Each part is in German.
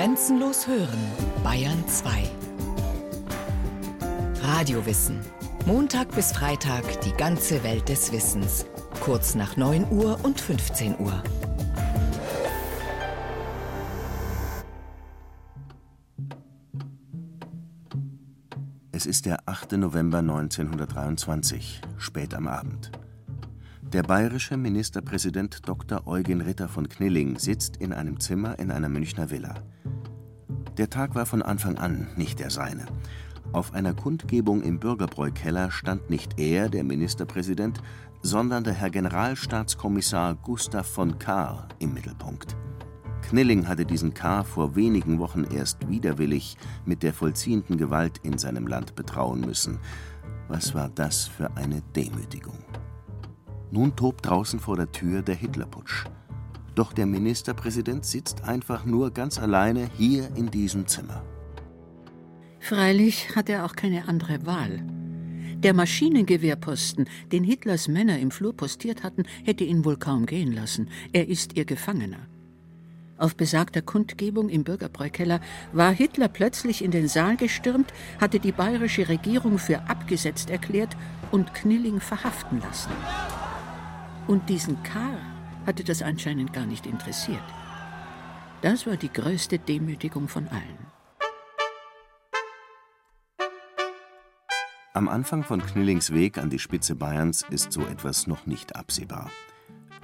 Grenzenlos hören, Bayern 2. Radiowissen. Montag bis Freitag die ganze Welt des Wissens. Kurz nach 9 Uhr und 15 Uhr. Es ist der 8. November 1923, spät am Abend. Der bayerische Ministerpräsident Dr. Eugen Ritter von Knilling sitzt in einem Zimmer in einer Münchner Villa. Der Tag war von Anfang an nicht der seine. Auf einer Kundgebung im Bürgerbräukeller stand nicht er, der Ministerpräsident, sondern der Herr Generalstaatskommissar Gustav von Kahr im Mittelpunkt. Knilling hatte diesen K. vor wenigen Wochen erst widerwillig mit der vollziehenden Gewalt in seinem Land betrauen müssen. Was war das für eine Demütigung? Nun tobt draußen vor der Tür der Hitlerputsch. Doch der Ministerpräsident sitzt einfach nur ganz alleine hier in diesem Zimmer. Freilich hat er auch keine andere Wahl. Der Maschinengewehrposten, den Hitlers Männer im Flur postiert hatten, hätte ihn wohl kaum gehen lassen. Er ist ihr Gefangener. Auf besagter Kundgebung im Bürgerbräukeller war Hitler plötzlich in den Saal gestürmt, hatte die bayerische Regierung für abgesetzt erklärt und Knilling verhaften lassen. Und diesen Karl hatte das anscheinend gar nicht interessiert. Das war die größte Demütigung von allen. Am Anfang von Knillings Weg an die Spitze Bayerns ist so etwas noch nicht absehbar.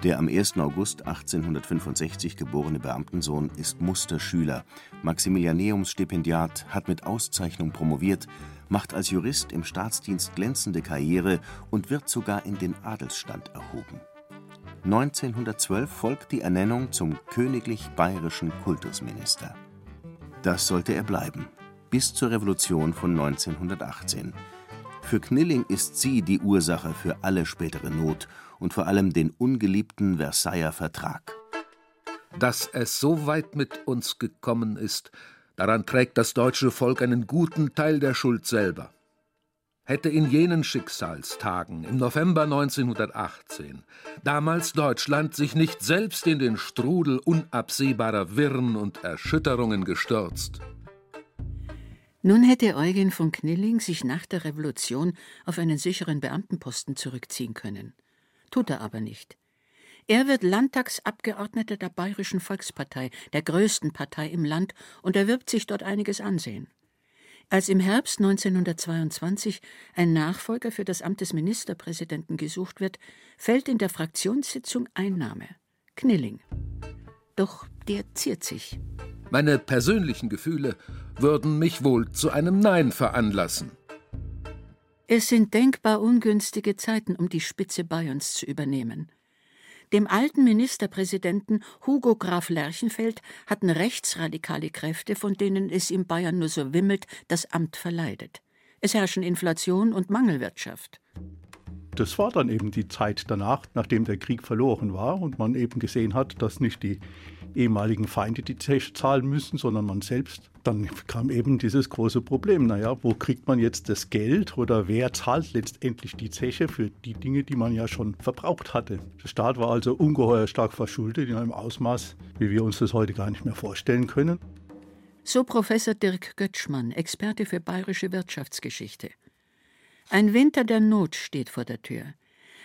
Der am 1. August 1865 geborene Beamtensohn ist Musterschüler, Maximilianeumsstipendiat, hat mit Auszeichnung promoviert, macht als Jurist im Staatsdienst glänzende Karriere und wird sogar in den Adelsstand erhoben. 1912 folgt die Ernennung zum königlich bayerischen Kultusminister. Das sollte er bleiben, bis zur Revolution von 1918. Für Knilling ist sie die Ursache für alle spätere Not und vor allem den ungeliebten Versailler Vertrag. Dass es so weit mit uns gekommen ist, daran trägt das deutsche Volk einen guten Teil der Schuld selber. Hätte in jenen Schicksalstagen im November 1918 damals Deutschland sich nicht selbst in den Strudel unabsehbarer Wirren und Erschütterungen gestürzt, nun hätte Eugen von Knilling sich nach der Revolution auf einen sicheren Beamtenposten zurückziehen können tut er aber nicht. Er wird Landtagsabgeordneter der Bayerischen Volkspartei, der größten Partei im Land, und erwirbt sich dort einiges Ansehen. Als im Herbst 1922 ein Nachfolger für das Amt des Ministerpräsidenten gesucht wird, fällt in der Fraktionssitzung ein Name: Knilling. Doch der ziert sich. Meine persönlichen Gefühle würden mich wohl zu einem Nein veranlassen. Es sind denkbar ungünstige Zeiten, um die Spitze Bayerns zu übernehmen. Dem alten Ministerpräsidenten Hugo Graf Lerchenfeld hatten rechtsradikale Kräfte, von denen es in Bayern nur so wimmelt, das Amt verleidet. Es herrschen Inflation und Mangelwirtschaft. Das war dann eben die Zeit danach, nachdem der Krieg verloren war und man eben gesehen hat, dass nicht die ehemaligen Feinde die Zeche zahlen müssen, sondern man selbst. Dann kam eben dieses große Problem. Naja, wo kriegt man jetzt das Geld oder wer zahlt letztendlich die Zeche für die Dinge, die man ja schon verbraucht hatte? Der Staat war also ungeheuer stark verschuldet in einem Ausmaß, wie wir uns das heute gar nicht mehr vorstellen können. So Professor Dirk Götschmann, Experte für bayerische Wirtschaftsgeschichte. Ein Winter der Not steht vor der Tür.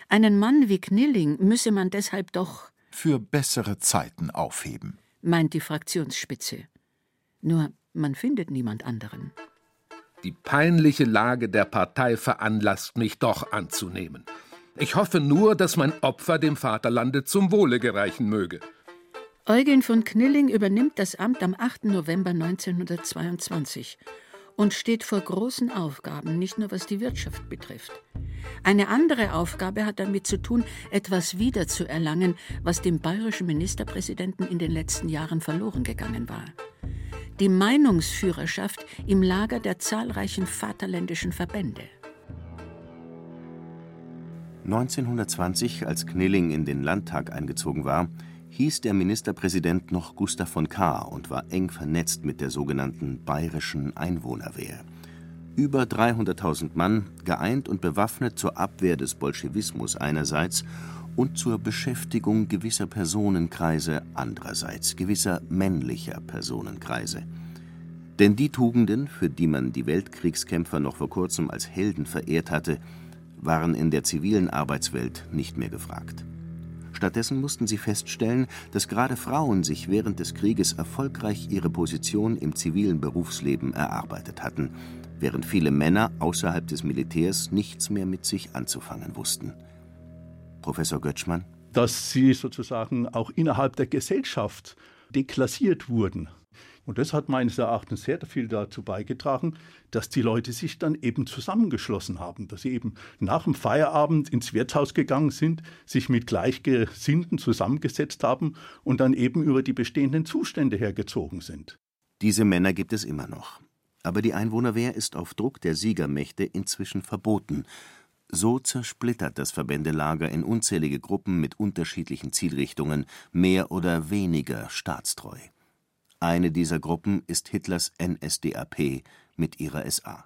Einen Mann wie Knilling müsse man deshalb doch für bessere Zeiten aufheben, meint die Fraktionsspitze. Nur man findet niemand anderen. Die peinliche Lage der Partei veranlasst mich doch anzunehmen. Ich hoffe nur, dass mein Opfer dem Vaterlande zum Wohle gereichen möge. Eugen von Knilling übernimmt das Amt am 8. November 1922 und steht vor großen Aufgaben, nicht nur was die Wirtschaft betrifft. Eine andere Aufgabe hat damit zu tun, etwas wiederzuerlangen, was dem bayerischen Ministerpräsidenten in den letzten Jahren verloren gegangen war. Die Meinungsführerschaft im Lager der zahlreichen vaterländischen Verbände. 1920, als Knilling in den Landtag eingezogen war, hieß der Ministerpräsident noch Gustav von Kahr und war eng vernetzt mit der sogenannten Bayerischen Einwohnerwehr. Über 300.000 Mann, geeint und bewaffnet zur Abwehr des Bolschewismus einerseits und zur Beschäftigung gewisser Personenkreise andererseits, gewisser männlicher Personenkreise. Denn die Tugenden, für die man die Weltkriegskämpfer noch vor kurzem als Helden verehrt hatte, waren in der zivilen Arbeitswelt nicht mehr gefragt. Stattdessen mussten sie feststellen, dass gerade Frauen sich während des Krieges erfolgreich ihre Position im zivilen Berufsleben erarbeitet hatten, während viele Männer außerhalb des Militärs nichts mehr mit sich anzufangen wussten. Professor Götschmann? Dass sie sozusagen auch innerhalb der Gesellschaft deklassiert wurden. Und das hat meines Erachtens sehr viel dazu beigetragen, dass die Leute sich dann eben zusammengeschlossen haben, dass sie eben nach dem Feierabend ins Wirtshaus gegangen sind, sich mit Gleichgesinnten zusammengesetzt haben und dann eben über die bestehenden Zustände hergezogen sind. Diese Männer gibt es immer noch. Aber die Einwohnerwehr ist auf Druck der Siegermächte inzwischen verboten. So zersplittert das Verbändelager in unzählige Gruppen mit unterschiedlichen Zielrichtungen, mehr oder weniger staatstreu. Eine dieser Gruppen ist Hitlers NSDAP mit ihrer SA.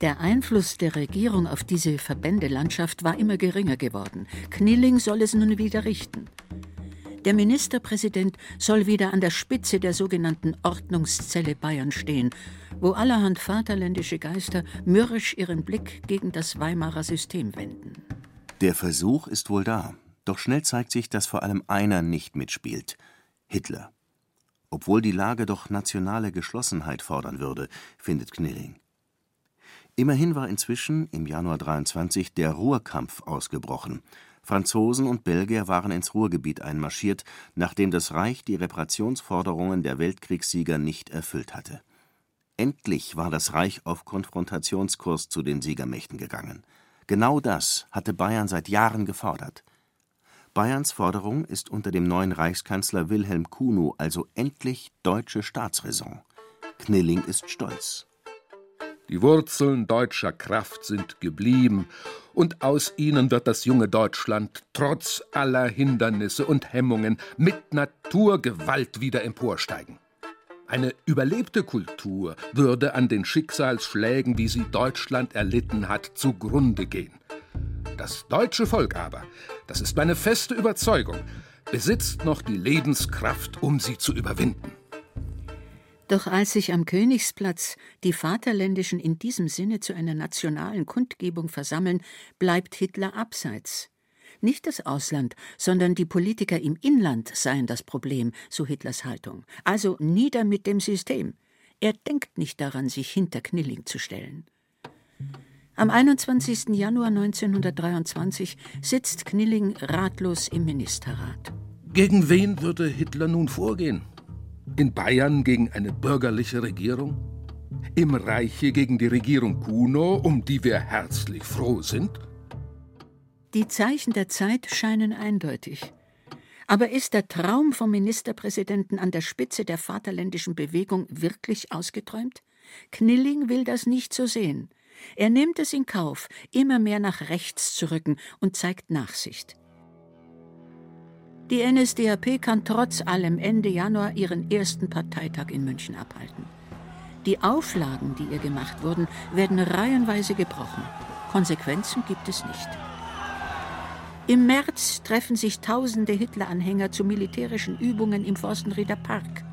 Der Einfluss der Regierung auf diese Verbändelandschaft war immer geringer geworden. Knilling soll es nun wieder richten. Der Ministerpräsident soll wieder an der Spitze der sogenannten Ordnungszelle Bayern stehen, wo allerhand vaterländische Geister mürrisch ihren Blick gegen das Weimarer System wenden. Der Versuch ist wohl da, doch schnell zeigt sich, dass vor allem einer nicht mitspielt: Hitler obwohl die Lage doch nationale Geschlossenheit fordern würde, findet Knilling. Immerhin war inzwischen im Januar 23 der Ruhrkampf ausgebrochen. Franzosen und Belgier waren ins Ruhrgebiet einmarschiert, nachdem das Reich die Reparationsforderungen der Weltkriegssieger nicht erfüllt hatte. Endlich war das Reich auf Konfrontationskurs zu den Siegermächten gegangen. Genau das hatte Bayern seit Jahren gefordert. Bayerns Forderung ist unter dem neuen Reichskanzler Wilhelm Kuno also endlich deutsche Staatsräson. Knilling ist stolz. Die Wurzeln deutscher Kraft sind geblieben, und aus ihnen wird das junge Deutschland trotz aller Hindernisse und Hemmungen mit Naturgewalt wieder emporsteigen. Eine überlebte Kultur würde an den Schicksalsschlägen, die sie Deutschland erlitten hat, zugrunde gehen. Das deutsche Volk aber, das ist meine feste Überzeugung, besitzt noch die Lebenskraft, um sie zu überwinden. Doch als sich am Königsplatz die Vaterländischen in diesem Sinne zu einer nationalen Kundgebung versammeln, bleibt Hitler abseits. Nicht das Ausland, sondern die Politiker im Inland seien das Problem, so Hitlers Haltung. Also nieder mit dem System. Er denkt nicht daran, sich hinter Knilling zu stellen. Am 21. Januar 1923 sitzt Knilling ratlos im Ministerrat. Gegen wen würde Hitler nun vorgehen? In Bayern gegen eine bürgerliche Regierung? Im Reiche gegen die Regierung Kuno, um die wir herzlich froh sind? Die Zeichen der Zeit scheinen eindeutig. Aber ist der Traum vom Ministerpräsidenten an der Spitze der vaterländischen Bewegung wirklich ausgeträumt? Knilling will das nicht so sehen. Er nimmt es in Kauf, immer mehr nach rechts zu rücken und zeigt Nachsicht. Die NSDAP kann trotz allem Ende Januar ihren ersten Parteitag in München abhalten. Die Auflagen, die ihr gemacht wurden, werden reihenweise gebrochen. Konsequenzen gibt es nicht. Im März treffen sich tausende Hitler-Anhänger zu militärischen Übungen im Forstenrieder Park.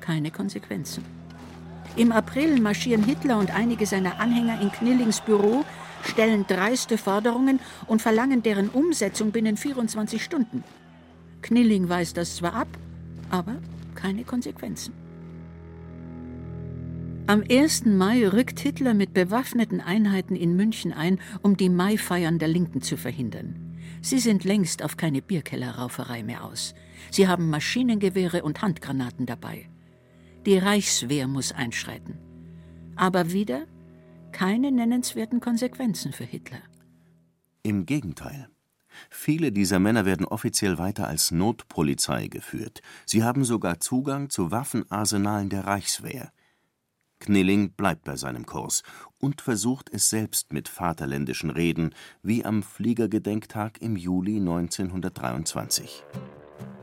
Keine Konsequenzen. Im April marschieren Hitler und einige seiner Anhänger in Knillings Büro, stellen dreiste Forderungen und verlangen deren Umsetzung binnen 24 Stunden. Knilling weist das zwar ab, aber keine Konsequenzen. Am 1. Mai rückt Hitler mit bewaffneten Einheiten in München ein, um die Maifeiern der Linken zu verhindern. Sie sind längst auf keine Bierkellerrauferei mehr aus. Sie haben Maschinengewehre und Handgranaten dabei. Die Reichswehr muss einschreiten. Aber wieder keine nennenswerten Konsequenzen für Hitler. Im Gegenteil. Viele dieser Männer werden offiziell weiter als Notpolizei geführt. Sie haben sogar Zugang zu Waffenarsenalen der Reichswehr. Knilling bleibt bei seinem Kurs und versucht es selbst mit vaterländischen Reden, wie am Fliegergedenktag im Juli 1923.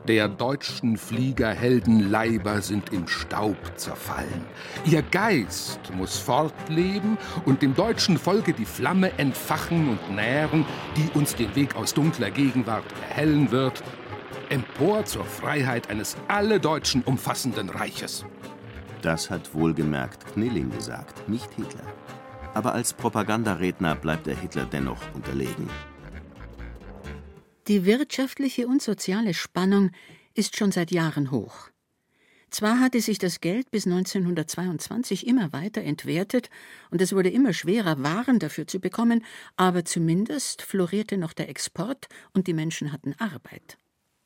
Der deutschen Fliegerhelden Leiber sind in Staub zerfallen. Ihr Geist muss fortleben und dem deutschen Volke die Flamme entfachen und nähren, die uns den Weg aus dunkler Gegenwart erhellen wird, empor zur Freiheit eines alle Deutschen umfassenden Reiches. Das hat wohlgemerkt Knilling gesagt, nicht Hitler. Aber als Propagandaredner bleibt er Hitler dennoch unterlegen. Die wirtschaftliche und soziale Spannung ist schon seit Jahren hoch. Zwar hatte sich das Geld bis 1922 immer weiter entwertet und es wurde immer schwerer, Waren dafür zu bekommen, aber zumindest florierte noch der Export und die Menschen hatten Arbeit.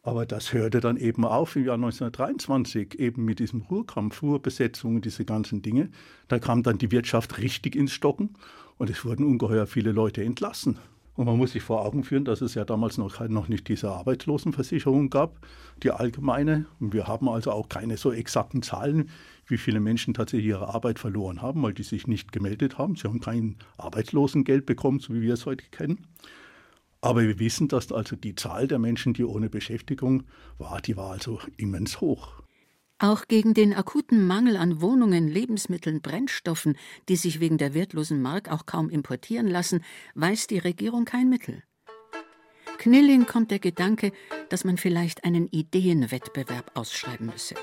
Aber das hörte dann eben auf im Jahr 1923, eben mit diesem Ruhrkampf, Ruhrbesetzung, diese ganzen Dinge. Da kam dann die Wirtschaft richtig ins Stocken und es wurden ungeheuer viele Leute entlassen. Und man muss sich vor Augen führen, dass es ja damals noch, noch nicht diese Arbeitslosenversicherung gab, die allgemeine. Und wir haben also auch keine so exakten Zahlen, wie viele Menschen tatsächlich ihre Arbeit verloren haben, weil die sich nicht gemeldet haben. Sie haben kein Arbeitslosengeld bekommen, so wie wir es heute kennen. Aber wir wissen, dass also die Zahl der Menschen, die ohne Beschäftigung war, die war also immens hoch. Auch gegen den akuten Mangel an Wohnungen, Lebensmitteln, Brennstoffen, die sich wegen der wertlosen Mark auch kaum importieren lassen, weiß die Regierung kein Mittel. Knilling kommt der Gedanke, dass man vielleicht einen Ideenwettbewerb ausschreiben müsse.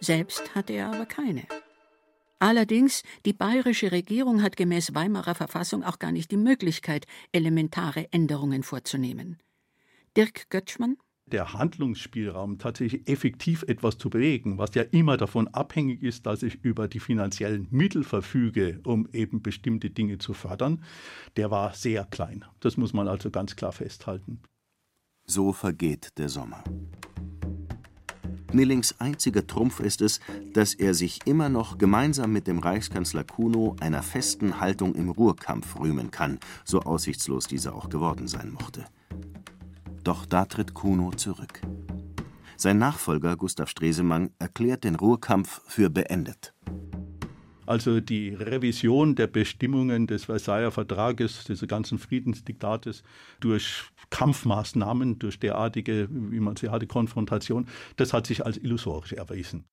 Selbst hatte er aber keine. Allerdings, die bayerische Regierung hat gemäß Weimarer Verfassung auch gar nicht die Möglichkeit, elementare Änderungen vorzunehmen. Dirk Götschmann, der Handlungsspielraum, tatsächlich effektiv etwas zu bewegen, was ja immer davon abhängig ist, dass ich über die finanziellen Mittel verfüge, um eben bestimmte Dinge zu fördern, der war sehr klein. Das muss man also ganz klar festhalten. So vergeht der Sommer. Nillings einziger Trumpf ist es, dass er sich immer noch gemeinsam mit dem Reichskanzler Kuno einer festen Haltung im Ruhrkampf rühmen kann, so aussichtslos dieser auch geworden sein mochte. Doch da tritt Kuno zurück. Sein Nachfolger Gustav Stresemann erklärt den Ruhrkampf für beendet. Also die Revision der Bestimmungen des Versailler Vertrages, des ganzen Friedensdiktates durch Kampfmaßnahmen, durch derartige, wie man sie hatte, Konfrontation, das hat sich als illusorisch erwiesen.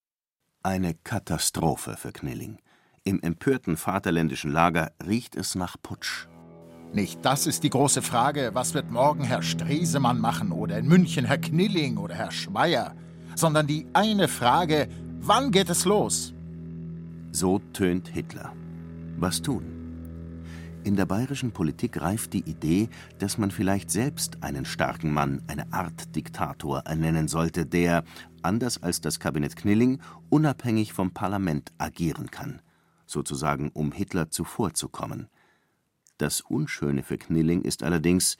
Eine Katastrophe für Knilling. Im empörten vaterländischen Lager riecht es nach Putsch. Nicht das ist die große Frage, was wird morgen Herr Stresemann machen oder in München Herr Knilling oder Herr Schmeier, sondern die eine Frage, wann geht es los? So tönt Hitler. Was tun? In der bayerischen Politik reift die Idee, dass man vielleicht selbst einen starken Mann, eine Art Diktator ernennen sollte, der, anders als das Kabinett Knilling, unabhängig vom Parlament agieren kann, sozusagen um Hitler zuvorzukommen. Das Unschöne für Knilling ist allerdings,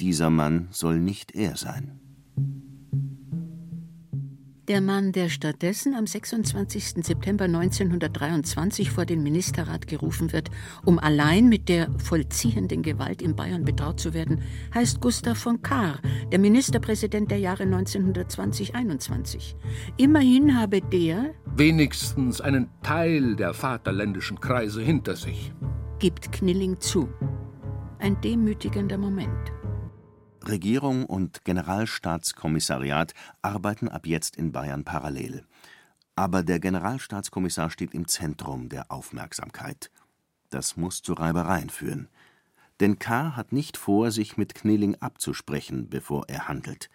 dieser Mann soll nicht er sein. Der Mann, der stattdessen am 26. September 1923 vor den Ministerrat gerufen wird, um allein mit der vollziehenden Gewalt in Bayern betraut zu werden, heißt Gustav von Kahr, der Ministerpräsident der Jahre 1920-21. Immerhin habe der wenigstens einen Teil der vaterländischen Kreise hinter sich gibt Knilling zu. Ein demütigender Moment. Regierung und Generalstaatskommissariat arbeiten ab jetzt in Bayern parallel. Aber der Generalstaatskommissar steht im Zentrum der Aufmerksamkeit. Das muss zu Reibereien führen. Denn K. hat nicht vor, sich mit Knilling abzusprechen, bevor er handelt.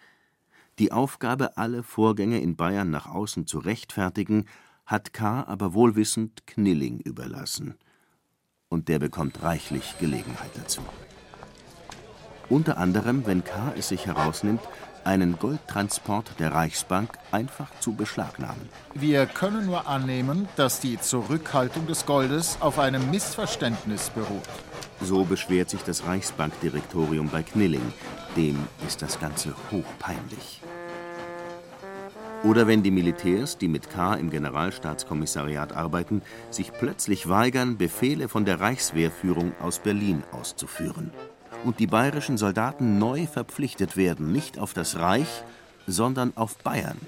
Die Aufgabe, alle Vorgänge in Bayern nach außen zu rechtfertigen, hat K. aber wohlwissend Knilling überlassen und der bekommt reichlich Gelegenheit dazu. Unter anderem, wenn K. es sich herausnimmt, einen Goldtransport der Reichsbank einfach zu beschlagnahmen. Wir können nur annehmen, dass die Zurückhaltung des Goldes auf einem Missverständnis beruht. So beschwert sich das Reichsbankdirektorium bei Knilling. Dem ist das Ganze hochpeinlich. Oder wenn die Militärs, die mit K. im Generalstaatskommissariat arbeiten, sich plötzlich weigern, Befehle von der Reichswehrführung aus Berlin auszuführen. Und die bayerischen Soldaten neu verpflichtet werden, nicht auf das Reich, sondern auf Bayern.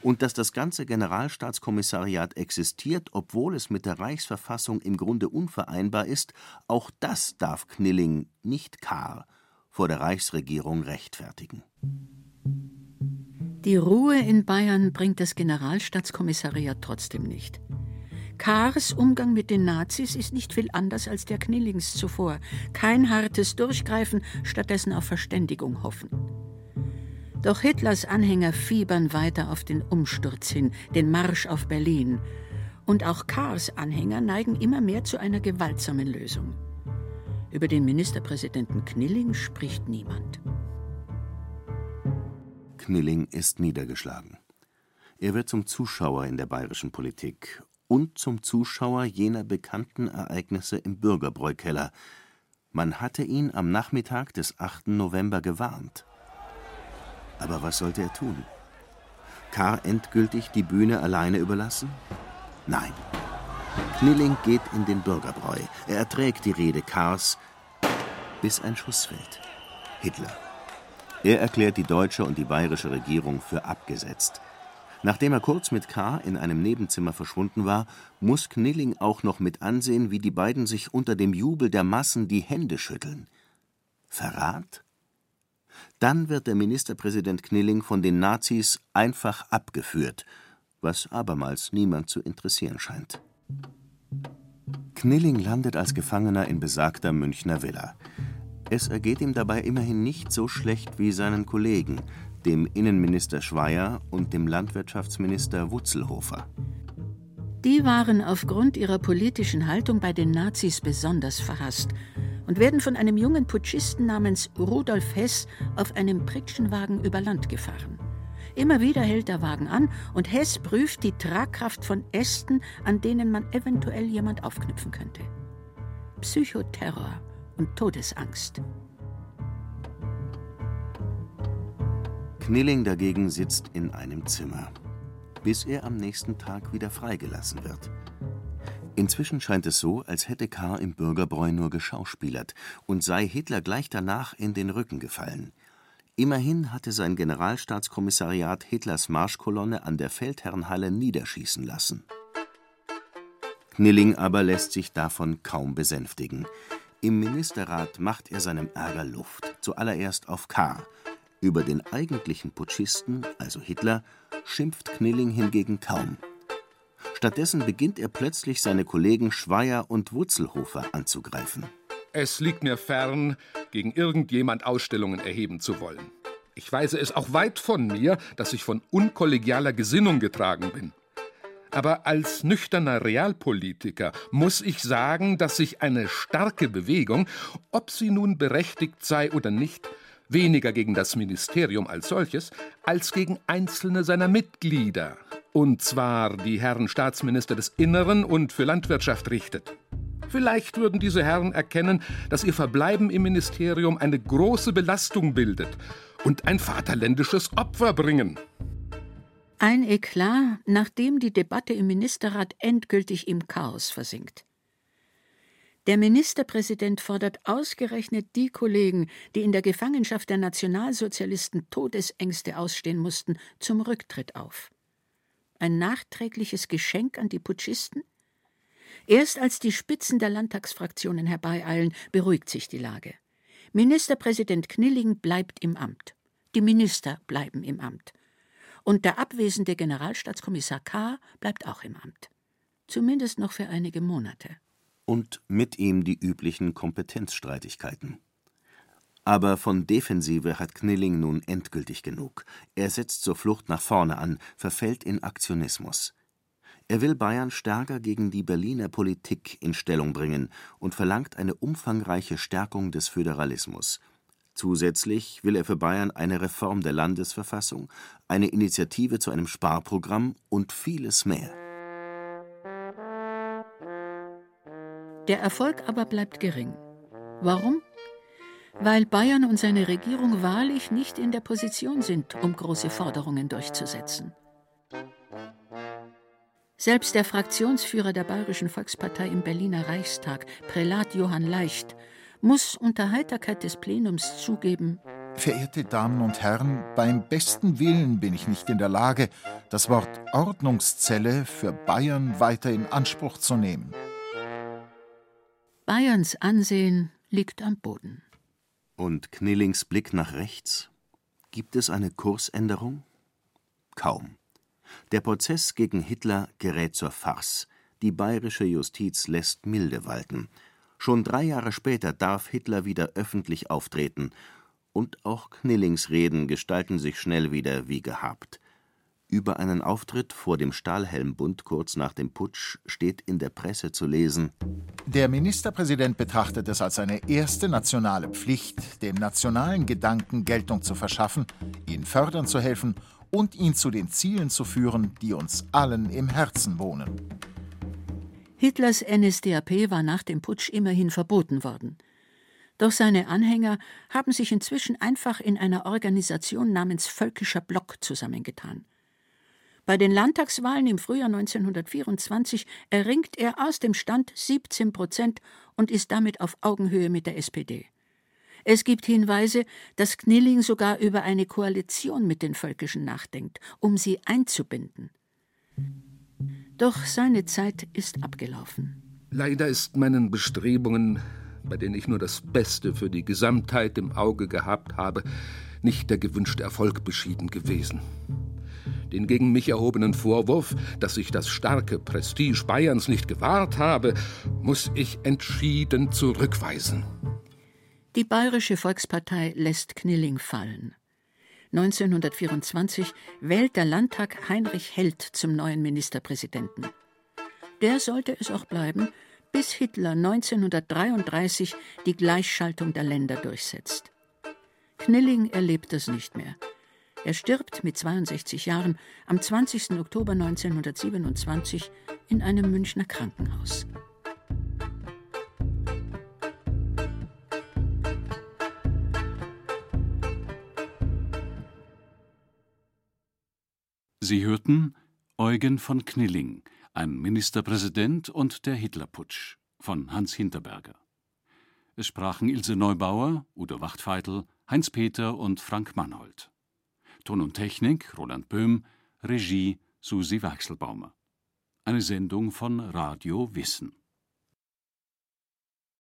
Und dass das ganze Generalstaatskommissariat existiert, obwohl es mit der Reichsverfassung im Grunde unvereinbar ist, auch das darf Knilling, nicht Kahr, vor der Reichsregierung rechtfertigen. Die Ruhe in Bayern bringt das Generalstaatskommissariat trotzdem nicht. Kahrs Umgang mit den Nazis ist nicht viel anders als der Knillings zuvor. Kein hartes Durchgreifen, stattdessen auf Verständigung hoffen. Doch Hitlers Anhänger fiebern weiter auf den Umsturz hin, den Marsch auf Berlin. Und auch Kahrs Anhänger neigen immer mehr zu einer gewaltsamen Lösung. Über den Ministerpräsidenten Knilling spricht niemand. Knilling ist niedergeschlagen. Er wird zum Zuschauer in der bayerischen Politik und zum Zuschauer jener bekannten Ereignisse im Bürgerbräukeller. Man hatte ihn am Nachmittag des 8. November gewarnt. Aber was sollte er tun? K. endgültig die Bühne alleine überlassen? Nein. Knilling geht in den Bürgerbräu. Er erträgt die Rede Kars, bis ein Schuss fällt. Hitler. Er erklärt die deutsche und die bayerische Regierung für abgesetzt. Nachdem er kurz mit K. in einem Nebenzimmer verschwunden war, muss Knilling auch noch mit ansehen, wie die beiden sich unter dem Jubel der Massen die Hände schütteln. Verrat? Dann wird der Ministerpräsident Knilling von den Nazis einfach abgeführt, was abermals niemand zu interessieren scheint. Knilling landet als Gefangener in besagter Münchner Villa. Es ergeht ihm dabei immerhin nicht so schlecht wie seinen Kollegen, dem Innenminister Schweier und dem Landwirtschaftsminister Wutzelhofer. Die waren aufgrund ihrer politischen Haltung bei den Nazis besonders verhasst und werden von einem jungen Putschisten namens Rudolf Hess auf einem Pritschenwagen über Land gefahren. Immer wieder hält der Wagen an und Hess prüft die Tragkraft von Ästen, an denen man eventuell jemand aufknüpfen könnte. Psychoterror und Todesangst. Knilling dagegen sitzt in einem Zimmer, bis er am nächsten Tag wieder freigelassen wird. Inzwischen scheint es so, als hätte K. im Bürgerbräu nur geschauspielert und sei Hitler gleich danach in den Rücken gefallen. Immerhin hatte sein Generalstaatskommissariat Hitlers Marschkolonne an der Feldherrnhalle niederschießen lassen. Knilling aber lässt sich davon kaum besänftigen. Im Ministerrat macht er seinem Ärger Luft, zuallererst auf K., über den eigentlichen Putschisten, also Hitler, schimpft Knilling hingegen kaum. Stattdessen beginnt er plötzlich seine Kollegen Schweier und Wutzelhofer anzugreifen. Es liegt mir fern, gegen irgendjemand Ausstellungen erheben zu wollen. Ich weise es auch weit von mir, dass ich von unkollegialer Gesinnung getragen bin. Aber als nüchterner Realpolitiker muss ich sagen, dass sich eine starke Bewegung, ob sie nun berechtigt sei oder nicht, weniger gegen das Ministerium als solches, als gegen einzelne seiner Mitglieder, und zwar die Herren Staatsminister des Inneren und für Landwirtschaft richtet. Vielleicht würden diese Herren erkennen, dass ihr Verbleiben im Ministerium eine große Belastung bildet und ein vaterländisches Opfer bringen. Ein Eklat, nachdem die Debatte im Ministerrat endgültig im Chaos versinkt. Der Ministerpräsident fordert ausgerechnet die Kollegen, die in der Gefangenschaft der Nationalsozialisten Todesängste ausstehen mussten, zum Rücktritt auf. Ein nachträgliches Geschenk an die Putschisten? Erst als die Spitzen der Landtagsfraktionen herbeieilen, beruhigt sich die Lage. Ministerpräsident Knilling bleibt im Amt. Die Minister bleiben im Amt. Und der abwesende Generalstaatskommissar K. bleibt auch im Amt. Zumindest noch für einige Monate und mit ihm die üblichen Kompetenzstreitigkeiten. Aber von Defensive hat Knilling nun endgültig genug. Er setzt zur Flucht nach vorne an, verfällt in Aktionismus. Er will Bayern stärker gegen die Berliner Politik in Stellung bringen und verlangt eine umfangreiche Stärkung des Föderalismus. Zusätzlich will er für Bayern eine Reform der Landesverfassung, eine Initiative zu einem Sparprogramm und vieles mehr. Der Erfolg aber bleibt gering. Warum? Weil Bayern und seine Regierung wahrlich nicht in der Position sind, um große Forderungen durchzusetzen. Selbst der Fraktionsführer der Bayerischen Volkspartei im Berliner Reichstag, Prälat Johann Leicht, muss unter Heiterkeit des Plenums zugeben, Verehrte Damen und Herren, beim besten Willen bin ich nicht in der Lage, das Wort Ordnungszelle für Bayern weiter in Anspruch zu nehmen. Bayerns Ansehen liegt am Boden. Und Knillings Blick nach rechts? Gibt es eine Kursänderung? Kaum. Der Prozess gegen Hitler gerät zur Farce. Die bayerische Justiz lässt Milde walten. Schon drei Jahre später darf Hitler wieder öffentlich auftreten. Und auch Knillings Reden gestalten sich schnell wieder wie gehabt. Über einen Auftritt vor dem Stahlhelmbund kurz nach dem Putsch steht in der Presse zu lesen: Der Ministerpräsident betrachtet es als seine erste nationale Pflicht, dem nationalen Gedanken Geltung zu verschaffen, ihn fördern zu helfen und ihn zu den Zielen zu führen, die uns allen im Herzen wohnen. Hitlers NSDAP war nach dem Putsch immerhin verboten worden. Doch seine Anhänger haben sich inzwischen einfach in einer Organisation namens Völkischer Block zusammengetan. Bei den Landtagswahlen im Frühjahr 1924 erringt er aus dem Stand 17 Prozent und ist damit auf Augenhöhe mit der SPD. Es gibt Hinweise, dass Knilling sogar über eine Koalition mit den Völkischen nachdenkt, um sie einzubinden. Doch seine Zeit ist abgelaufen. Leider ist meinen Bestrebungen, bei denen ich nur das Beste für die Gesamtheit im Auge gehabt habe, nicht der gewünschte Erfolg beschieden gewesen. Den gegen mich erhobenen Vorwurf, dass ich das starke Prestige Bayerns nicht gewahrt habe, muss ich entschieden zurückweisen. Die Bayerische Volkspartei lässt Knilling fallen. 1924 wählt der Landtag Heinrich Held zum neuen Ministerpräsidenten. Der sollte es auch bleiben, bis Hitler 1933 die Gleichschaltung der Länder durchsetzt. Knilling erlebt das nicht mehr. Er stirbt mit 62 Jahren am 20. Oktober 1927 in einem Münchner Krankenhaus. Sie hörten Eugen von Knilling, ein Ministerpräsident und der Hitlerputsch von Hans Hinterberger. Es sprachen Ilse Neubauer, Udo Wachtfeitel, Heinz Peter und Frank Mannhold. Ton und Technik Roland Böhm, Regie Susi Weichselbaumer. Eine Sendung von Radio Wissen.